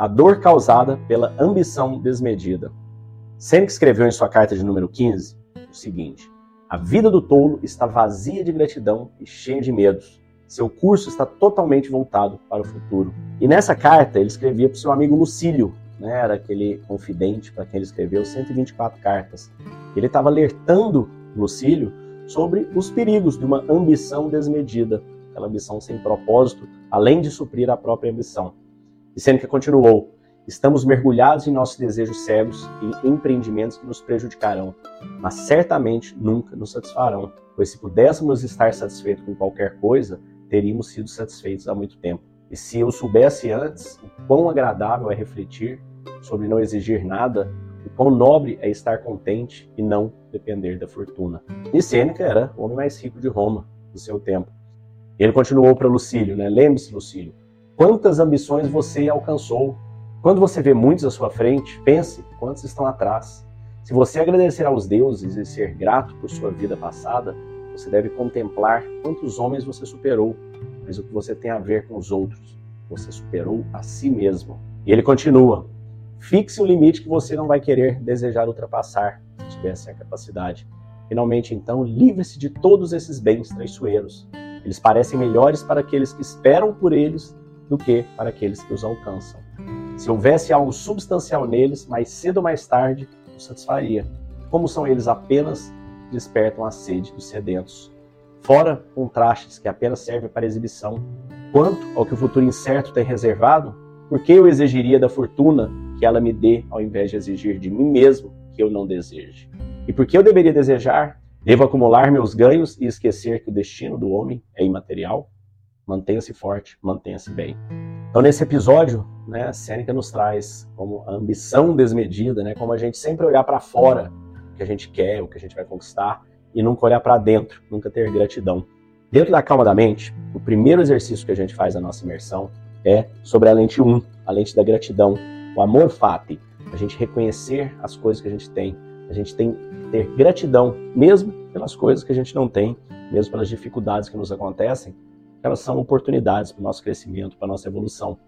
A dor causada pela ambição desmedida. Sêneca escreveu em sua carta de número 15 o seguinte: A vida do tolo está vazia de gratidão e cheia de medos. Seu curso está totalmente voltado para o futuro. E nessa carta ele escrevia para o seu amigo Lucílio, né, era aquele confidente para quem ele escreveu 124 cartas. Ele estava alertando Lucílio sobre os perigos de uma ambição desmedida, aquela ambição sem propósito, além de suprir a própria ambição. E Sêneca continuou: Estamos mergulhados em nossos desejos cegos e empreendimentos que nos prejudicarão, mas certamente nunca nos satisfarão, pois se pudéssemos estar satisfeitos com qualquer coisa, teríamos sido satisfeitos há muito tempo. E se eu soubesse antes o quão agradável é refletir sobre não exigir nada, o quão nobre é estar contente e não depender da fortuna. E Sêneca era o homem mais rico de Roma do seu tempo. Ele continuou para Lucílio, né? Lembre-se, Lucílio, quantas ambições você alcançou quando você vê muitos à sua frente, pense quantos estão atrás. Se você agradecer aos deuses e ser grato por sua vida passada, você deve contemplar quantos homens você superou, mas o que você tem a ver com os outros. Você superou a si mesmo. E ele continua: fixe um limite que você não vai querer desejar ultrapassar, se tiver essa capacidade. Finalmente, então, livre-se de todos esses bens traiçoeiros. Eles parecem melhores para aqueles que esperam por eles do que para aqueles que os alcançam. Se houvesse algo substancial neles, mais cedo ou mais tarde, os satisfaria. Como são eles apenas despertam a sede dos sedentos. Fora contrastes que apenas servem para exibição. Quanto ao que o futuro incerto tem reservado, por que eu exigiria da fortuna que ela me dê ao invés de exigir de mim mesmo que eu não deseje? E por que eu deveria desejar? Devo acumular meus ganhos e esquecer que o destino do homem é imaterial? Mantenha-se forte, mantenha-se bem. Então, nesse episódio, né, Sêneca nos traz como a ambição desmedida, né, como a gente sempre olhar para fora o que a gente quer, o que a gente vai conquistar, e nunca olhar para dentro, nunca ter gratidão. Dentro da calma da mente, o primeiro exercício que a gente faz na nossa imersão é sobre a lente 1, a lente da gratidão, o amor fati, a gente reconhecer as coisas que a gente tem, a gente tem ter gratidão, mesmo pelas coisas que a gente não tem, mesmo pelas dificuldades que nos acontecem, elas são oportunidades para o nosso crescimento, para a nossa evolução.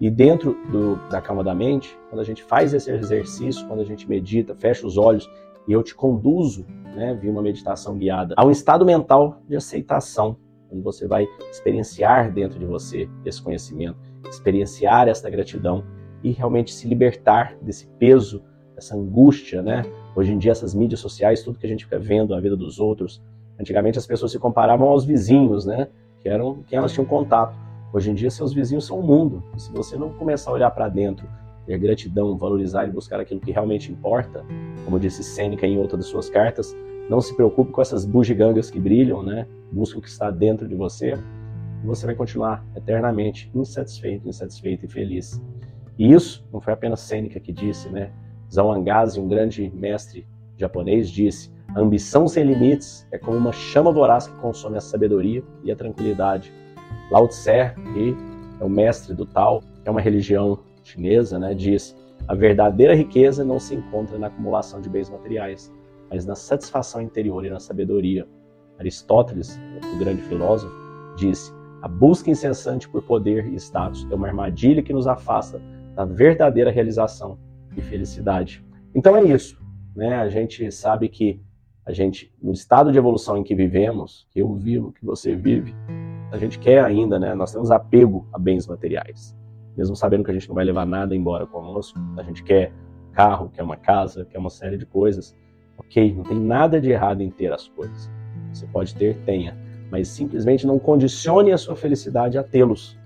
E dentro do, da calma da mente, quando a gente faz esse exercício, quando a gente medita, fecha os olhos e eu te conduzo, né, via uma meditação guiada, a um estado mental de aceitação, onde você vai experienciar dentro de você esse conhecimento, experienciar esta gratidão e realmente se libertar desse peso, dessa angústia, né? Hoje em dia essas mídias sociais, tudo que a gente fica vendo a vida dos outros, antigamente as pessoas se comparavam aos vizinhos, né? Que eram quem elas tinham contato. Hoje em dia, seus vizinhos são o mundo. E se você não começar a olhar para dentro, ter gratidão, valorizar e buscar aquilo que realmente importa, como disse Sêneca em outra das suas cartas, não se preocupe com essas bugigangas que brilham, né? Busque o que está dentro de você e você vai continuar eternamente insatisfeito, insatisfeito e feliz. E isso não foi apenas Sêneca que disse, né? Zhao um grande mestre japonês, disse: a ambição sem limites é como uma chama voraz que consome a sabedoria e a tranquilidade. Lao Tse, que é o mestre do Tao, que é uma religião chinesa, né, diz: a verdadeira riqueza não se encontra na acumulação de bens materiais, mas na satisfação interior e na sabedoria. Aristóteles, o grande filósofo, disse: a busca incessante por poder e status é uma armadilha que nos afasta da verdadeira realização e felicidade. Então é isso, né? A gente sabe que a gente, no estado de evolução em que vivemos, que eu vivo, que você vive, a gente quer ainda, né? Nós temos apego a bens materiais. Mesmo sabendo que a gente não vai levar nada embora conosco, a gente quer carro, quer uma casa, quer uma série de coisas. Ok, não tem nada de errado em ter as coisas. Você pode ter, tenha. Mas simplesmente não condicione a sua felicidade a tê-los.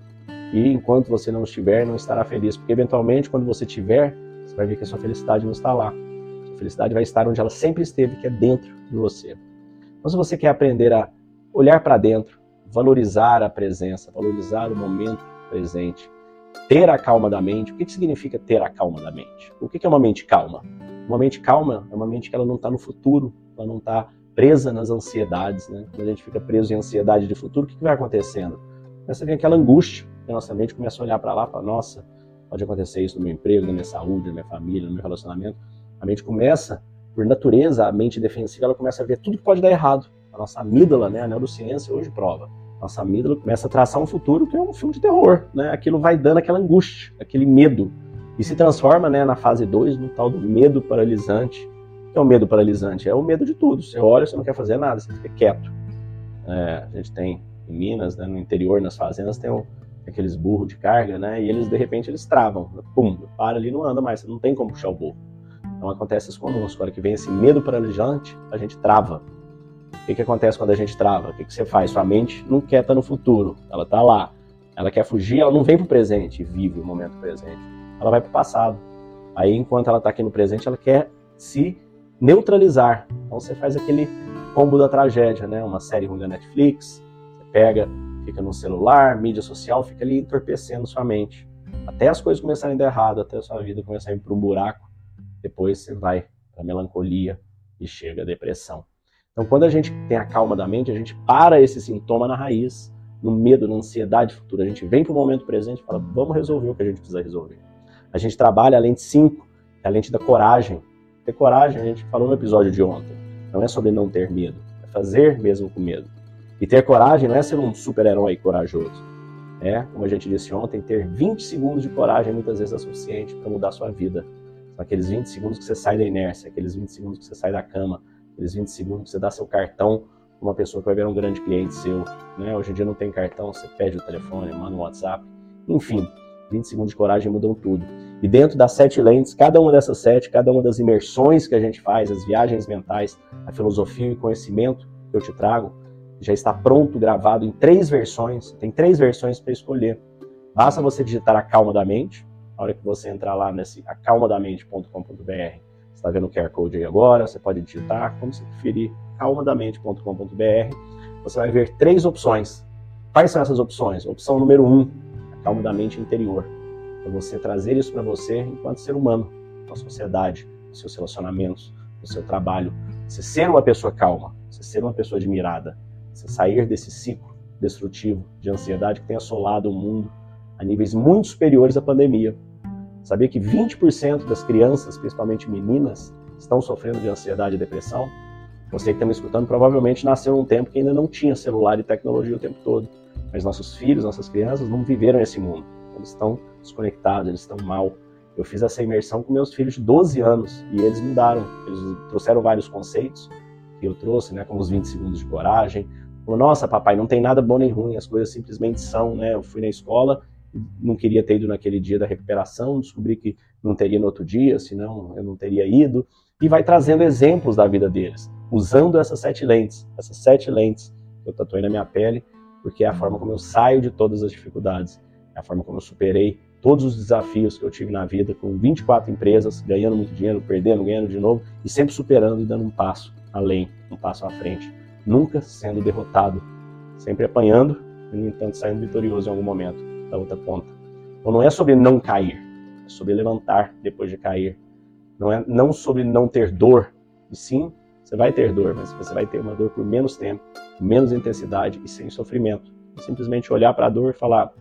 E enquanto você não estiver, não estará feliz. Porque eventualmente, quando você tiver, você vai ver que a sua felicidade não está lá felicidade vai estar onde ela sempre esteve, que é dentro de você. Então, se você quer aprender a olhar para dentro, valorizar a presença, valorizar o momento presente, ter a calma da mente, o que, que significa ter a calma da mente? O que, que é uma mente calma? Uma mente calma é uma mente que ela não está no futuro, ela não está presa nas ansiedades. Né? Quando a gente fica preso em ansiedade de futuro, o que, que vai acontecendo? Começa a vir aquela angústia, a nossa mente começa a olhar para lá e fala, nossa, pode acontecer isso no meu emprego, na minha saúde, na minha família, no meu relacionamento. A mente começa, por natureza, a mente defensiva, ela começa a ver tudo que pode dar errado. A nossa amígdala, né, a neurociência hoje prova. Nossa amígdala começa a traçar um futuro que é um filme de terror, né? Aquilo vai dando aquela angústia, aquele medo. e se transforma né, na fase 2 no tal do medo paralisante. Que é o medo paralisante? É o medo de tudo. Você olha, você não quer fazer nada, você fica quieto. É, a gente tem em Minas, né, no interior, nas fazendas, tem um, aqueles burros de carga, né? E eles, de repente, eles travam. Pum, para ali não anda mais, você não tem como puxar o burro. Então acontece isso conosco. A hora que vem esse medo paralisante, a gente trava. O que, que acontece quando a gente trava? O que, que você faz? Sua mente não quer estar no futuro, ela está lá. Ela quer fugir, ela não vem para o presente e vive o momento presente. Ela vai para o passado. Aí, enquanto ela está aqui no presente, ela quer se neutralizar. Então você faz aquele combo da tragédia, né? Uma série ruim da Netflix, você pega, fica no celular, mídia social, fica ali entorpecendo sua mente. Até as coisas começarem a dar errado, até a sua vida começar a ir para um buraco, depois você vai para melancolia e chega a depressão. Então, quando a gente tem a calma da mente, a gente para esse sintoma na raiz, no medo, na ansiedade futura. A gente vem para o momento presente e fala, vamos resolver o que a gente precisa resolver. A gente trabalha a lente 5, que é a lente da coragem. Ter coragem, a gente falou no episódio de ontem, não é sobre não ter medo, é fazer mesmo com medo. E ter coragem não é ser um super-herói corajoso. É, como a gente disse ontem, ter 20 segundos de coragem muitas vezes é suficiente para mudar sua vida. Aqueles 20 segundos que você sai da inércia, aqueles 20 segundos que você sai da cama, aqueles 20 segundos que você dá seu cartão para uma pessoa que vai ver um grande cliente seu. Né? Hoje em dia não tem cartão, você pede o telefone, manda um WhatsApp. Enfim, 20 segundos de coragem mudam tudo. E dentro das sete lentes, cada uma dessas sete, cada uma das imersões que a gente faz, as viagens mentais, a filosofia e conhecimento que eu te trago, já está pronto, gravado em três versões. Tem três versões para escolher. Basta você digitar a calma da mente. Na hora que você entrar lá nesse acalmadamente.com.br, está vendo o QR Code aí agora, você pode digitar, como você preferir, calmadamente.com.br. Você vai ver três opções. Quais são essas opções? Opção número um, a calma da mente interior para você trazer isso para você enquanto ser humano, na sociedade, nos seus relacionamentos, no seu trabalho. Você ser uma pessoa calma, você ser uma pessoa admirada, você sair desse ciclo destrutivo de ansiedade que tem assolado o mundo a níveis muito superiores à pandemia. Sabia que 20% das crianças, principalmente meninas, estão sofrendo de ansiedade e depressão? Você que está me escutando provavelmente nasceu num tempo que ainda não tinha celular e tecnologia o tempo todo. Mas nossos filhos, nossas crianças não viveram esse mundo. Eles estão desconectados, eles estão mal. Eu fiz essa imersão com meus filhos de 12 anos e eles mudaram. Eles trouxeram vários conceitos que eu trouxe, né, como os 20 segundos de coragem. Falou, nossa, papai, não tem nada bom nem ruim, as coisas simplesmente são, né? Eu fui na escola, não queria ter ido naquele dia da recuperação, descobri que não teria no outro dia, senão eu não teria ido. E vai trazendo exemplos da vida deles, usando essas sete lentes, essas sete lentes que eu tatuei na minha pele, porque é a forma como eu saio de todas as dificuldades. É a forma como eu superei todos os desafios que eu tive na vida, com 24 empresas, ganhando muito dinheiro, perdendo, ganhando de novo, e sempre superando e dando um passo além, um passo à frente. Nunca sendo derrotado, sempre apanhando, e, no entanto, saindo vitorioso em algum momento da outra ponta. Então não é sobre não cair, é sobre levantar depois de cair. Não é não sobre não ter dor, e sim, você vai ter dor, mas você vai ter uma dor por menos tempo, com menos intensidade e sem sofrimento. simplesmente olhar para a dor e falar: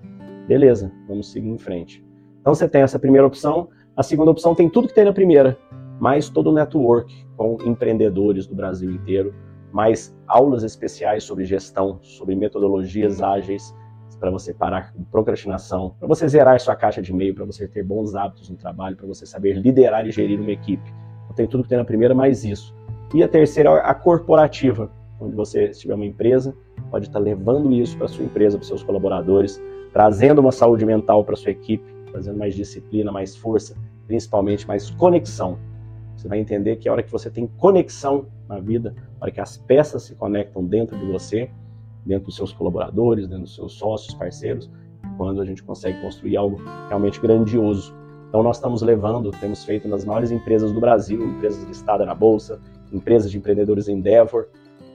Beleza, vamos seguir em frente. Então você tem essa primeira opção. A segunda opção tem tudo que tem na primeira, mais todo o network com empreendedores do Brasil inteiro, mais aulas especiais sobre gestão, sobre metodologias ágeis para você parar com procrastinação, para você zerar sua caixa de e-mail, para você ter bons hábitos no trabalho, para você saber liderar e gerir uma equipe. Então, tem tudo que tem na primeira, mais isso. E a terceira é a corporativa, onde você, se tiver uma empresa, pode estar levando isso para sua empresa, para seus colaboradores, trazendo uma saúde mental para sua equipe, trazendo mais disciplina, mais força, principalmente mais conexão. Você vai entender que a hora que você tem conexão na vida, a hora que as peças se conectam dentro de você, dentro dos seus colaboradores, dentro dos seus sócios, parceiros, quando a gente consegue construir algo realmente grandioso. Então nós estamos levando, temos feito nas maiores empresas do Brasil, empresas listadas na bolsa, empresas de empreendedores Endeavor,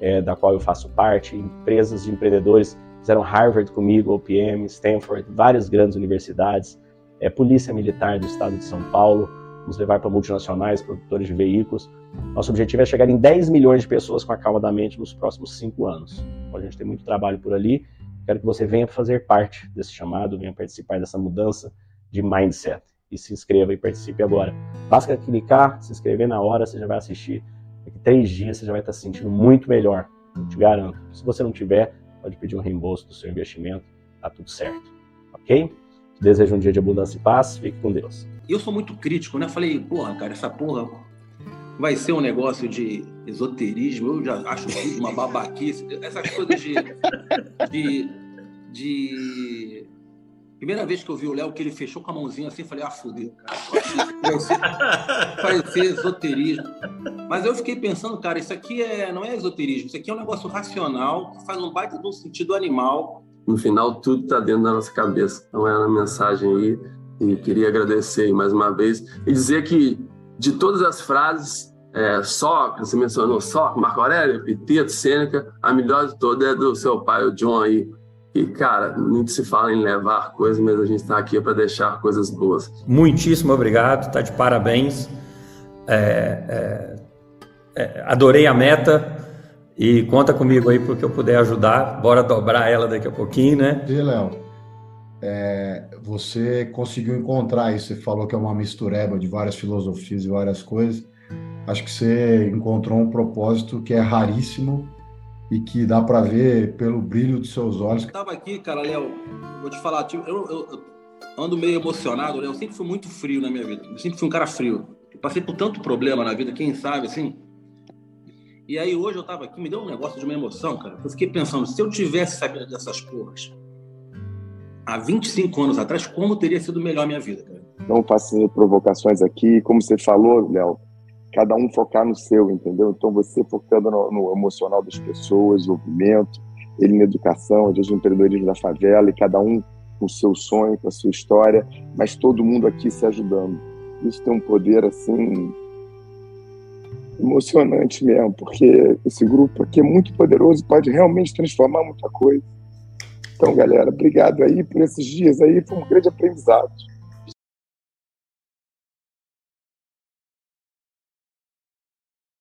é, da qual eu faço parte, empresas de empreendedores fizeram Harvard comigo, OPM, Stanford, várias grandes universidades, é, Polícia Militar do Estado de São Paulo, vamos levar para multinacionais, produtores de veículos. Nosso objetivo é chegar em 10 milhões de pessoas com a calma da mente nos próximos cinco anos. Então, a gente tem muito trabalho por ali. Quero que você venha fazer parte desse chamado, venha participar dessa mudança de mindset. E se inscreva e participe agora. Basta clicar, se inscrever na hora, você já vai assistir. Daqui três dias você já vai estar se sentindo muito melhor. Eu te garanto. Se você não tiver, pode pedir um reembolso do seu investimento, tá tudo certo. Ok? Desejo um dia de abundância e paz. Fique com Deus. eu sou muito crítico, né? Falei, porra, cara, essa porra vai ser um negócio de esoterismo, eu já acho tudo uma babaquice, essas coisas de, de, de... Primeira vez que eu vi o Léo, que ele fechou com a mãozinha assim, falei, ah, fudeu, cara. Vai ser esoterismo. Mas eu fiquei pensando, cara, isso aqui é, não é esoterismo, isso aqui é um negócio racional, que faz um baita de um sentido animal. No final, tudo está dentro da nossa cabeça. Então, era a mensagem aí. E queria agradecer mais uma vez e dizer que de todas as frases, é, só, você mencionou só, Marco Aurélio, Epiteto, Sêneca, a melhor de todas é do seu pai, o John aí. E, cara, muito se fala em levar coisas, mas a gente está aqui para deixar coisas boas. Muitíssimo obrigado, tá de parabéns. É, é, é adorei a meta e conta comigo aí porque eu puder ajudar. Bora dobrar ela daqui a pouquinho, né? E, Léo, é, você conseguiu encontrar isso. Você falou que é uma mistureba de várias filosofias e várias coisas. Acho que você encontrou um propósito que é raríssimo e que dá para ver pelo brilho dos seus olhos. Eu tava aqui, cara, Léo, vou te falar, tipo, eu, eu, eu, ando meio emocionado, Léo. Eu sempre fui muito frio na minha vida. Eu sempre fui um cara frio. Eu passei por tanto problema na vida, quem sabe, assim. E aí hoje eu tava aqui, me deu um negócio de uma emoção, cara. Eu fiquei pensando, se eu tivesse sabido dessas porras, há 25 anos atrás, como teria sido melhor a minha vida? Não faço provocações aqui. Como você falou, Léo, cada um focar no seu, entendeu? Então, você focando no, no emocional das pessoas, desenvolvimento, ele na educação, às vezes no empreendedorismo da favela, e cada um com o seu sonho, com a sua história, mas todo mundo aqui se ajudando. Isso tem um poder, assim, emocionante mesmo, porque esse grupo aqui é muito poderoso, pode realmente transformar muita coisa. Então, galera, obrigado aí por esses dias aí, foi um grande aprendizado.